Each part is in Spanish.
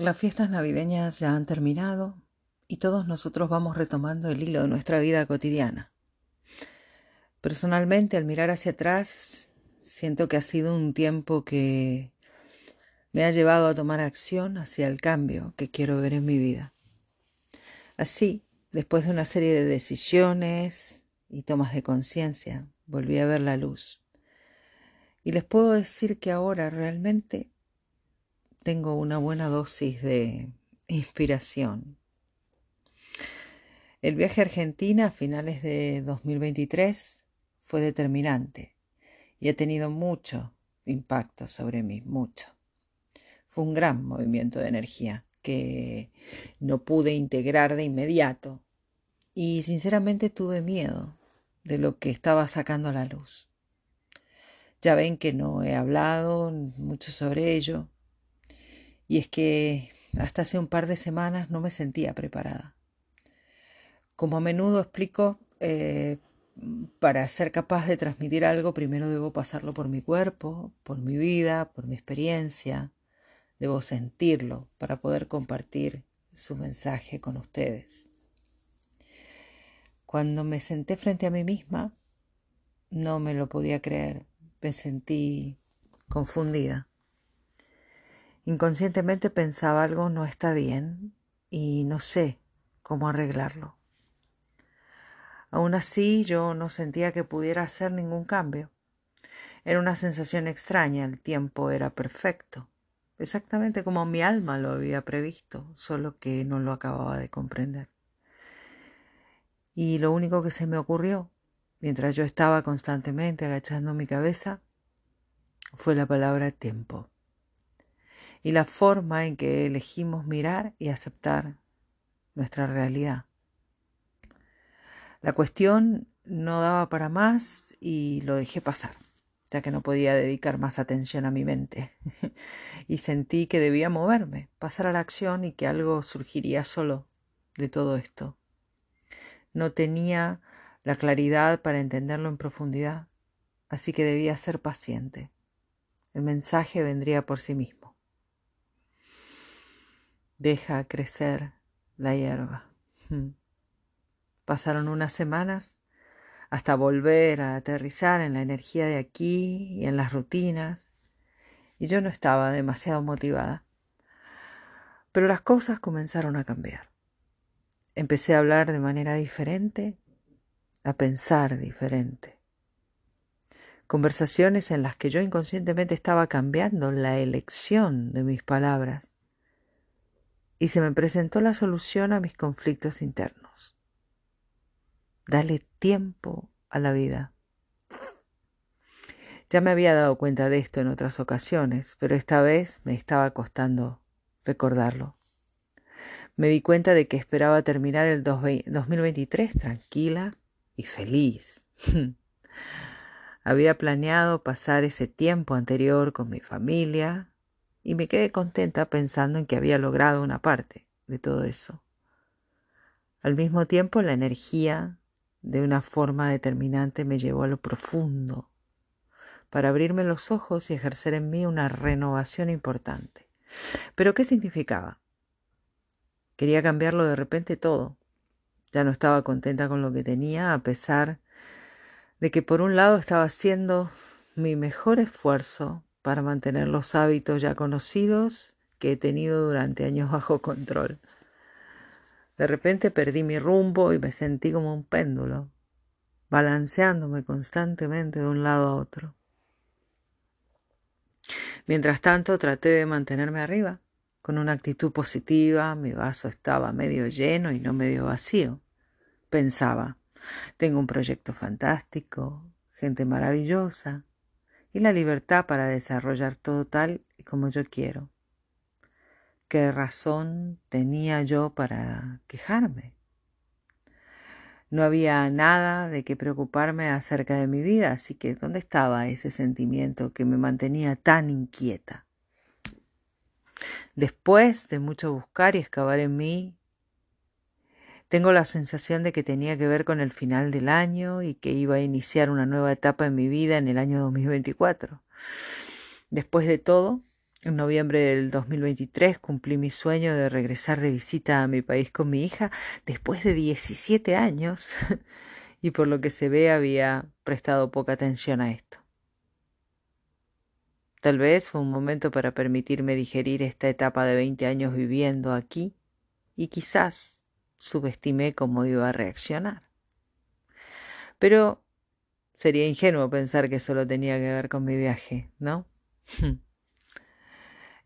Las fiestas navideñas ya han terminado y todos nosotros vamos retomando el hilo de nuestra vida cotidiana. Personalmente, al mirar hacia atrás, siento que ha sido un tiempo que me ha llevado a tomar acción hacia el cambio que quiero ver en mi vida. Así, después de una serie de decisiones y tomas de conciencia, volví a ver la luz. Y les puedo decir que ahora realmente tengo una buena dosis de inspiración. El viaje a Argentina a finales de 2023 fue determinante y ha tenido mucho impacto sobre mí, mucho. Fue un gran movimiento de energía que no pude integrar de inmediato y sinceramente tuve miedo de lo que estaba sacando a la luz. Ya ven que no he hablado mucho sobre ello, y es que hasta hace un par de semanas no me sentía preparada. Como a menudo explico, eh, para ser capaz de transmitir algo, primero debo pasarlo por mi cuerpo, por mi vida, por mi experiencia. Debo sentirlo para poder compartir su mensaje con ustedes. Cuando me senté frente a mí misma, no me lo podía creer. Me sentí confundida. Inconscientemente pensaba algo no está bien y no sé cómo arreglarlo. Aún así yo no sentía que pudiera hacer ningún cambio. Era una sensación extraña, el tiempo era perfecto, exactamente como mi alma lo había previsto, solo que no lo acababa de comprender. Y lo único que se me ocurrió, mientras yo estaba constantemente agachando mi cabeza, fue la palabra tiempo y la forma en que elegimos mirar y aceptar nuestra realidad. La cuestión no daba para más y lo dejé pasar, ya que no podía dedicar más atención a mi mente. y sentí que debía moverme, pasar a la acción y que algo surgiría solo de todo esto. No tenía la claridad para entenderlo en profundidad, así que debía ser paciente. El mensaje vendría por sí mismo deja crecer la hierba. Hmm. Pasaron unas semanas hasta volver a aterrizar en la energía de aquí y en las rutinas, y yo no estaba demasiado motivada. Pero las cosas comenzaron a cambiar. Empecé a hablar de manera diferente, a pensar diferente. Conversaciones en las que yo inconscientemente estaba cambiando la elección de mis palabras y se me presentó la solución a mis conflictos internos. Dale tiempo a la vida. Ya me había dado cuenta de esto en otras ocasiones, pero esta vez me estaba costando recordarlo. Me di cuenta de que esperaba terminar el 2023 tranquila y feliz. Había planeado pasar ese tiempo anterior con mi familia, y me quedé contenta pensando en que había logrado una parte de todo eso. Al mismo tiempo, la energía de una forma determinante me llevó a lo profundo para abrirme los ojos y ejercer en mí una renovación importante. Pero ¿qué significaba? Quería cambiarlo de repente todo. Ya no estaba contenta con lo que tenía, a pesar de que por un lado estaba haciendo mi mejor esfuerzo para mantener los hábitos ya conocidos que he tenido durante años bajo control. De repente perdí mi rumbo y me sentí como un péndulo, balanceándome constantemente de un lado a otro. Mientras tanto traté de mantenerme arriba, con una actitud positiva, mi vaso estaba medio lleno y no medio vacío. Pensaba, tengo un proyecto fantástico, gente maravillosa, y la libertad para desarrollar todo tal y como yo quiero. ¿Qué razón tenía yo para quejarme? No había nada de qué preocuparme acerca de mi vida, así que ¿dónde estaba ese sentimiento que me mantenía tan inquieta? Después de mucho buscar y excavar en mí, tengo la sensación de que tenía que ver con el final del año y que iba a iniciar una nueva etapa en mi vida en el año 2024. Después de todo, En noviembre del 2023 cumplí mi sueño de regresar de visita a mi país con mi hija después de 17 años y por lo que se ve había prestado poca atención a esto. Tal vez fue un momento para permitirme digerir esta etapa de 20 años viviendo aquí y quizás subestimé cómo iba a reaccionar. Pero sería ingenuo pensar que solo tenía que ver con mi viaje, ¿no?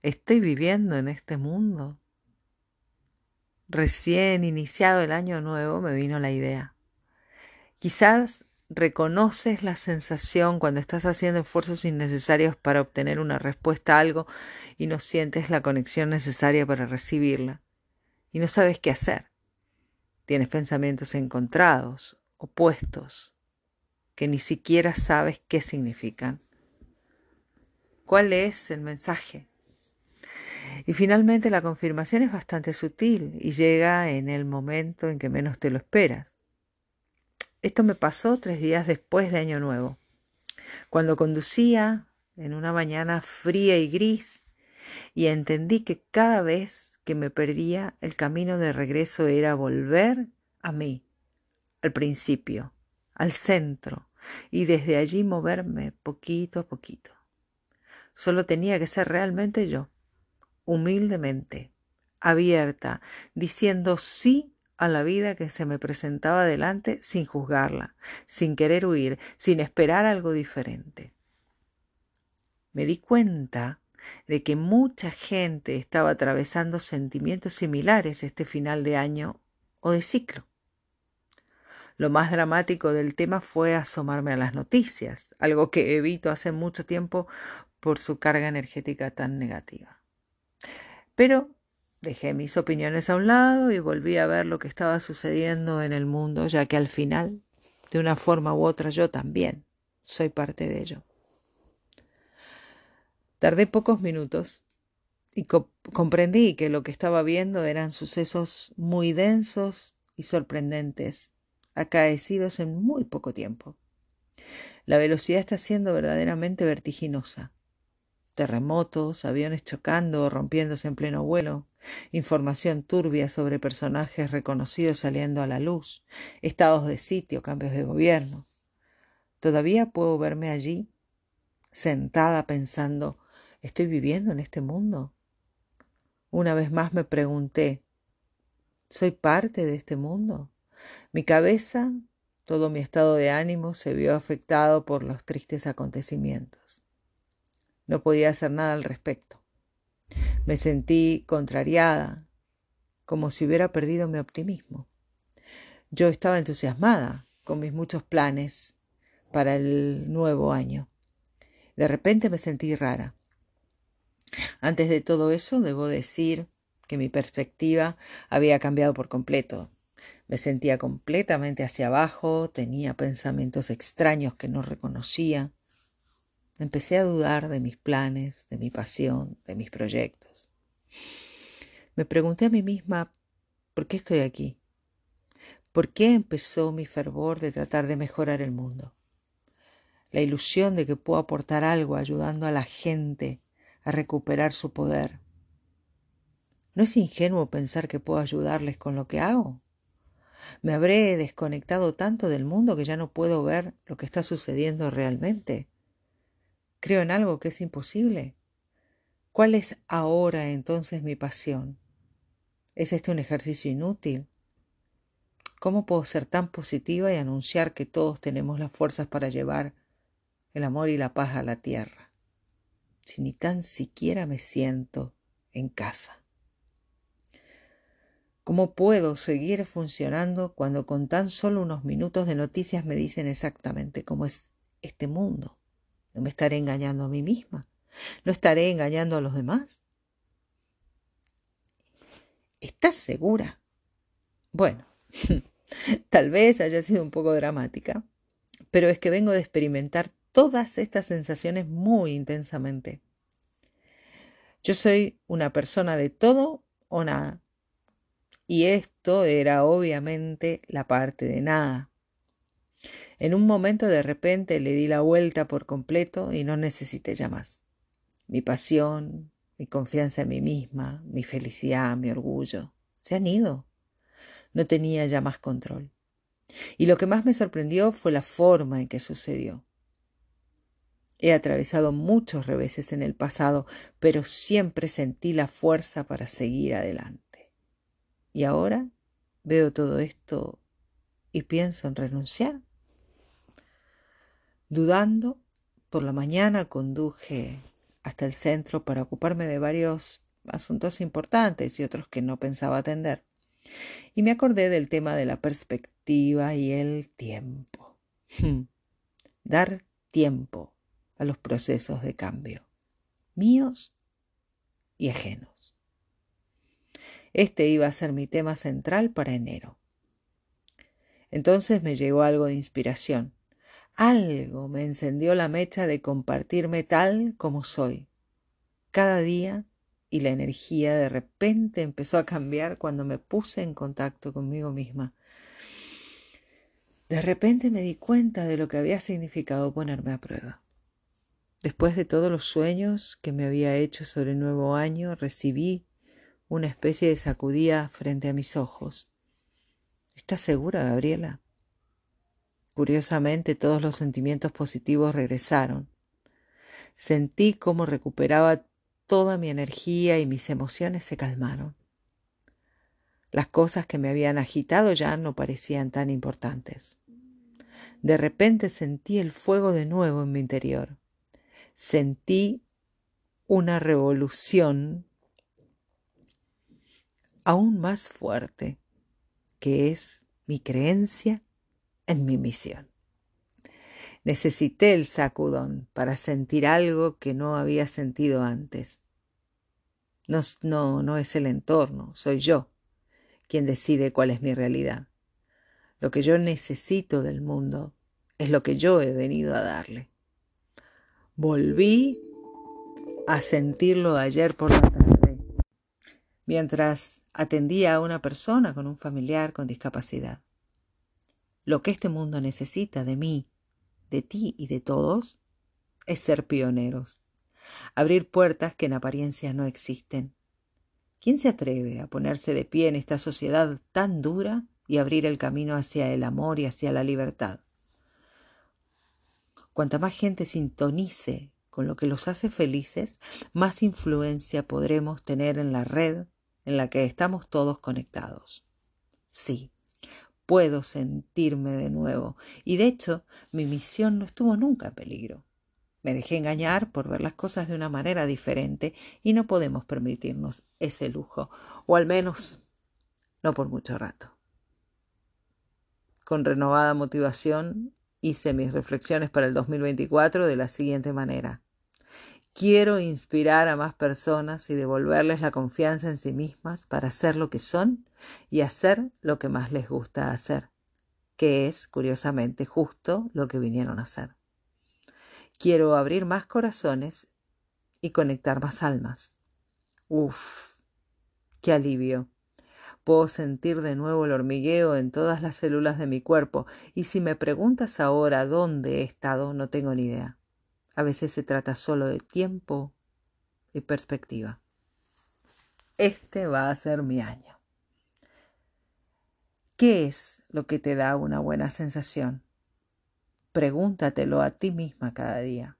¿Estoy viviendo en este mundo? Recién iniciado el año nuevo me vino la idea. Quizás reconoces la sensación cuando estás haciendo esfuerzos innecesarios para obtener una respuesta a algo y no sientes la conexión necesaria para recibirla y no sabes qué hacer. Tienes pensamientos encontrados, opuestos, que ni siquiera sabes qué significan. ¿Cuál es el mensaje? Y finalmente la confirmación es bastante sutil y llega en el momento en que menos te lo esperas. Esto me pasó tres días después de Año Nuevo, cuando conducía en una mañana fría y gris y entendí que cada vez que me perdía el camino de regreso era volver a mí, al principio, al centro, y desde allí moverme poquito a poquito. Solo tenía que ser realmente yo, humildemente, abierta, diciendo sí a la vida que se me presentaba delante sin juzgarla, sin querer huir, sin esperar algo diferente. Me di cuenta de que mucha gente estaba atravesando sentimientos similares este final de año o de ciclo. Lo más dramático del tema fue asomarme a las noticias, algo que evito hace mucho tiempo por su carga energética tan negativa. Pero Dejé mis opiniones a un lado y volví a ver lo que estaba sucediendo en el mundo, ya que al final, de una forma u otra, yo también soy parte de ello. Tardé pocos minutos y comprendí que lo que estaba viendo eran sucesos muy densos y sorprendentes, acaecidos en muy poco tiempo. La velocidad está siendo verdaderamente vertiginosa terremotos, aviones chocando o rompiéndose en pleno vuelo, información turbia sobre personajes reconocidos saliendo a la luz, estados de sitio, cambios de gobierno. Todavía puedo verme allí, sentada pensando, ¿estoy viviendo en este mundo? Una vez más me pregunté, ¿soy parte de este mundo? Mi cabeza, todo mi estado de ánimo se vio afectado por los tristes acontecimientos. No podía hacer nada al respecto. Me sentí contrariada, como si hubiera perdido mi optimismo. Yo estaba entusiasmada con mis muchos planes para el nuevo año. De repente me sentí rara. Antes de todo eso, debo decir que mi perspectiva había cambiado por completo. Me sentía completamente hacia abajo, tenía pensamientos extraños que no reconocía. Empecé a dudar de mis planes, de mi pasión, de mis proyectos. Me pregunté a mí misma, ¿por qué estoy aquí? ¿Por qué empezó mi fervor de tratar de mejorar el mundo? La ilusión de que puedo aportar algo ayudando a la gente a recuperar su poder. ¿No es ingenuo pensar que puedo ayudarles con lo que hago? ¿Me habré desconectado tanto del mundo que ya no puedo ver lo que está sucediendo realmente? ¿Creo en algo que es imposible? ¿Cuál es ahora entonces mi pasión? ¿Es este un ejercicio inútil? ¿Cómo puedo ser tan positiva y anunciar que todos tenemos las fuerzas para llevar el amor y la paz a la tierra? Si ni tan siquiera me siento en casa. ¿Cómo puedo seguir funcionando cuando con tan solo unos minutos de noticias me dicen exactamente cómo es este mundo? ¿No me estaré engañando a mí misma? ¿No estaré engañando a los demás? ¿Estás segura? Bueno, tal vez haya sido un poco dramática, pero es que vengo de experimentar todas estas sensaciones muy intensamente. Yo soy una persona de todo o nada. Y esto era obviamente la parte de nada. En un momento de repente le di la vuelta por completo y no necesité ya más. Mi pasión, mi confianza en mí misma, mi felicidad, mi orgullo, se han ido. No tenía ya más control. Y lo que más me sorprendió fue la forma en que sucedió. He atravesado muchos reveses en el pasado, pero siempre sentí la fuerza para seguir adelante. Y ahora veo todo esto y pienso en renunciar. Dudando, por la mañana conduje hasta el centro para ocuparme de varios asuntos importantes y otros que no pensaba atender. Y me acordé del tema de la perspectiva y el tiempo. Dar tiempo a los procesos de cambio, míos y ajenos. Este iba a ser mi tema central para enero. Entonces me llegó algo de inspiración. Algo me encendió la mecha de compartirme tal como soy. Cada día y la energía de repente empezó a cambiar cuando me puse en contacto conmigo misma. De repente me di cuenta de lo que había significado ponerme a prueba. Después de todos los sueños que me había hecho sobre el nuevo año, recibí una especie de sacudida frente a mis ojos. ¿Estás segura, Gabriela? Curiosamente, todos los sentimientos positivos regresaron. Sentí cómo recuperaba toda mi energía y mis emociones se calmaron. Las cosas que me habían agitado ya no parecían tan importantes. De repente sentí el fuego de nuevo en mi interior sentí una revolución aún más fuerte, que es mi creencia en mi misión. Necesité el sacudón para sentir algo que no había sentido antes. No, no, no es el entorno, soy yo quien decide cuál es mi realidad. Lo que yo necesito del mundo es lo que yo he venido a darle. Volví a sentirlo ayer por la tarde, mientras atendía a una persona con un familiar con discapacidad. Lo que este mundo necesita de mí, de ti y de todos es ser pioneros, abrir puertas que en apariencia no existen. ¿Quién se atreve a ponerse de pie en esta sociedad tan dura y abrir el camino hacia el amor y hacia la libertad? Cuanta más gente sintonice con lo que los hace felices, más influencia podremos tener en la red en la que estamos todos conectados. Sí, puedo sentirme de nuevo, y de hecho mi misión no estuvo nunca en peligro. Me dejé engañar por ver las cosas de una manera diferente y no podemos permitirnos ese lujo, o al menos no por mucho rato. Con renovada motivación hice mis reflexiones para el 2024 de la siguiente manera. Quiero inspirar a más personas y devolverles la confianza en sí mismas para ser lo que son y hacer lo que más les gusta hacer, que es, curiosamente, justo lo que vinieron a hacer. Quiero abrir más corazones y conectar más almas. Uf, qué alivio. Puedo sentir de nuevo el hormigueo en todas las células de mi cuerpo y si me preguntas ahora dónde he estado, no tengo ni idea. A veces se trata solo de tiempo y perspectiva. Este va a ser mi año. ¿Qué es lo que te da una buena sensación? Pregúntatelo a ti misma cada día.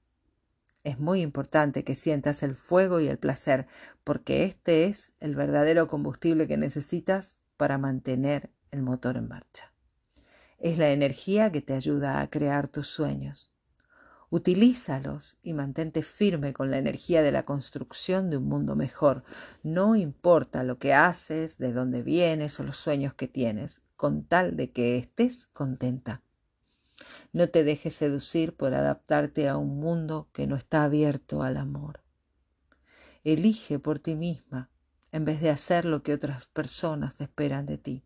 Es muy importante que sientas el fuego y el placer, porque este es el verdadero combustible que necesitas para mantener el motor en marcha. Es la energía que te ayuda a crear tus sueños. Utilízalos y mantente firme con la energía de la construcción de un mundo mejor. No importa lo que haces, de dónde vienes o los sueños que tienes, con tal de que estés contenta. No te dejes seducir por adaptarte a un mundo que no está abierto al amor. Elige por ti misma en vez de hacer lo que otras personas esperan de ti.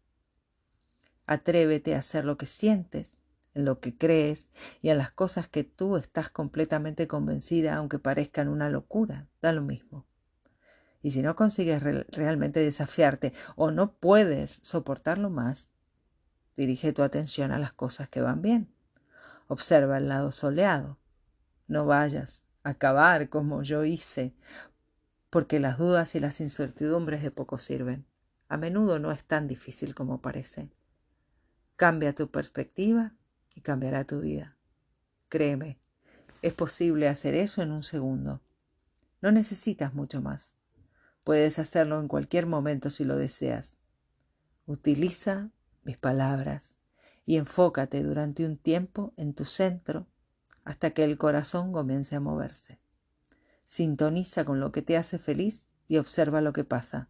Atrévete a hacer lo que sientes, en lo que crees y en las cosas que tú estás completamente convencida, aunque parezcan una locura, da lo mismo. Y si no consigues realmente desafiarte o no puedes soportarlo más, dirige tu atención a las cosas que van bien Observa el lado soleado. No vayas a acabar como yo hice porque las dudas y las incertidumbres de poco sirven. A menudo no es tan difícil como parece. Cambia tu perspectiva y cambiará tu vida. Créeme, es posible hacer eso en un segundo. No necesitas mucho más. Puedes hacerlo en cualquier momento si lo deseas. Utiliza mis palabras y enfócate durante un tiempo en tu centro hasta que el corazón comience a moverse. Sintoniza con lo que te hace feliz y observa lo que pasa.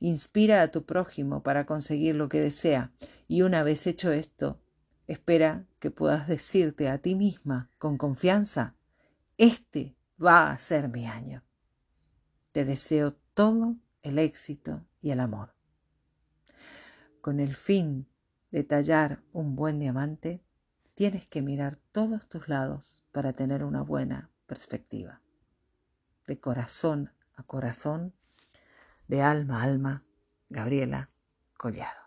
Inspira a tu prójimo para conseguir lo que desea y una vez hecho esto, espera que puedas decirte a ti misma con confianza, este va a ser mi año. Te deseo todo el éxito y el amor. Con el fin de tallar un buen diamante, tienes que mirar todos tus lados para tener una buena perspectiva. De corazón a corazón, de alma a alma, Gabriela Collado.